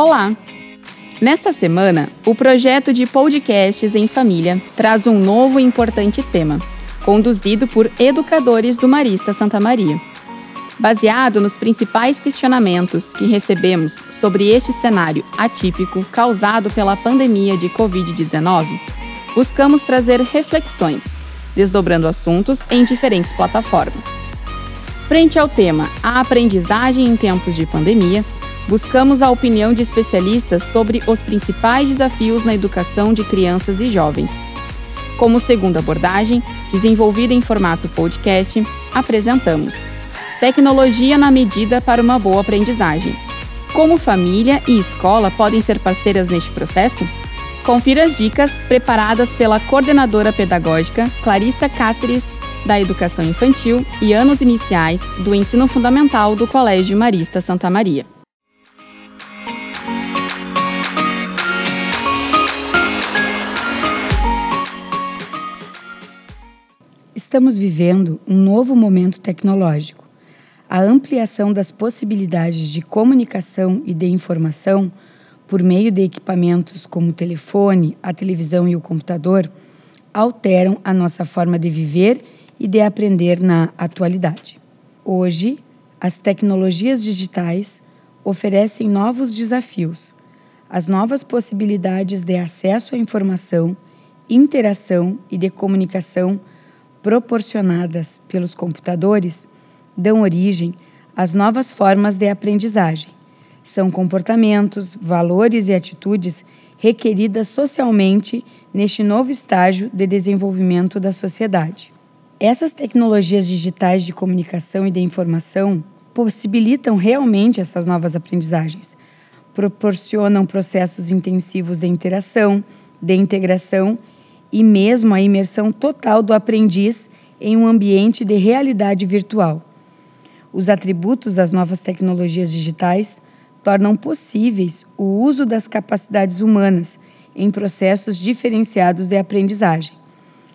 Olá! Nesta semana, o projeto de podcasts em família traz um novo e importante tema, conduzido por educadores do Marista Santa Maria. Baseado nos principais questionamentos que recebemos sobre este cenário atípico causado pela pandemia de Covid-19, buscamos trazer reflexões, desdobrando assuntos em diferentes plataformas. Frente ao tema A aprendizagem em tempos de pandemia, buscamos a opinião de especialistas sobre os principais desafios na educação de crianças e jovens. Como segunda abordagem, desenvolvida em formato podcast, apresentamos Tecnologia na medida para uma boa aprendizagem. Como família e escola podem ser parceiras neste processo? Confira as dicas preparadas pela coordenadora pedagógica Clarissa Cáceres, da Educação Infantil e Anos Iniciais do Ensino Fundamental do Colégio Marista Santa Maria. Estamos vivendo um novo momento tecnológico. A ampliação das possibilidades de comunicação e de informação por meio de equipamentos como o telefone, a televisão e o computador alteram a nossa forma de viver e de aprender na atualidade. Hoje, as tecnologias digitais oferecem novos desafios. As novas possibilidades de acesso à informação, interação e de comunicação proporcionadas pelos computadores dão origem às novas formas de aprendizagem. São comportamentos, valores e atitudes requeridas socialmente neste novo estágio de desenvolvimento da sociedade. Essas tecnologias digitais de comunicação e de informação possibilitam realmente essas novas aprendizagens, proporcionam processos intensivos de interação, de integração e mesmo a imersão total do aprendiz em um ambiente de realidade virtual. Os atributos das novas tecnologias digitais tornam possíveis o uso das capacidades humanas em processos diferenciados de aprendizagem.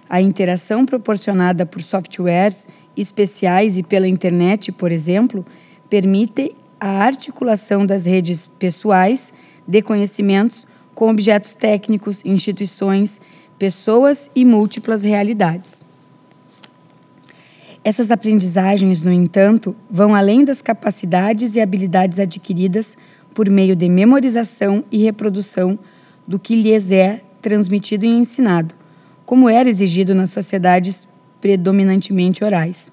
A interação proporcionada por softwares especiais e pela internet, por exemplo, permite a articulação das redes pessoais de conhecimentos com objetos técnicos, instituições, pessoas e múltiplas realidades. Essas aprendizagens, no entanto, vão além das capacidades e habilidades adquiridas por meio de memorização e reprodução do que lhes é transmitido e ensinado, como era exigido nas sociedades predominantemente orais.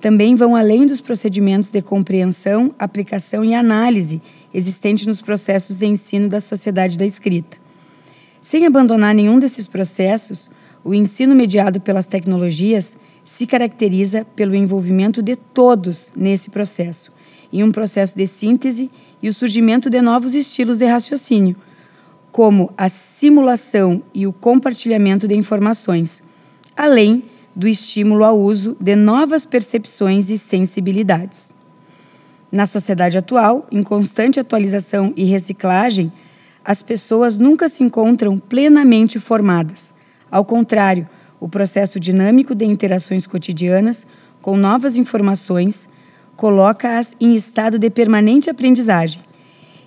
Também vão além dos procedimentos de compreensão, aplicação e análise existentes nos processos de ensino da sociedade da escrita. Sem abandonar nenhum desses processos, o ensino mediado pelas tecnologias se caracteriza pelo envolvimento de todos nesse processo, em um processo de síntese e o surgimento de novos estilos de raciocínio, como a simulação e o compartilhamento de informações, além do estímulo ao uso de novas percepções e sensibilidades. Na sociedade atual, em constante atualização e reciclagem, as pessoas nunca se encontram plenamente formadas. Ao contrário, o processo dinâmico de interações cotidianas com novas informações coloca-as em estado de permanente aprendizagem.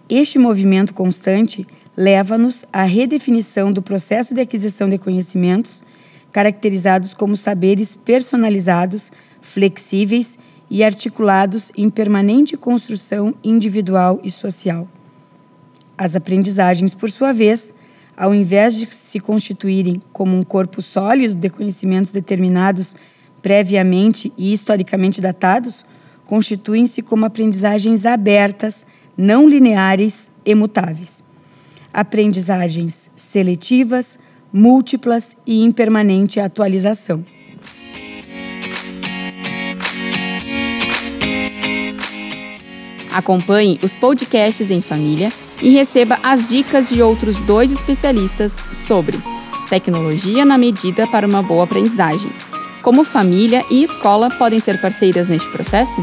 Este movimento constante leva-nos à redefinição do processo de aquisição de conhecimentos, caracterizados como saberes personalizados, flexíveis e articulados em permanente construção individual e social. As aprendizagens, por sua vez, ao invés de se constituírem como um corpo sólido de conhecimentos determinados previamente e historicamente datados, constituem-se como aprendizagens abertas, não lineares e mutáveis. Aprendizagens seletivas, múltiplas e em permanente atualização. Acompanhe os podcasts em família e receba as dicas de outros dois especialistas sobre tecnologia na medida para uma boa aprendizagem. Como família e escola podem ser parceiras neste processo?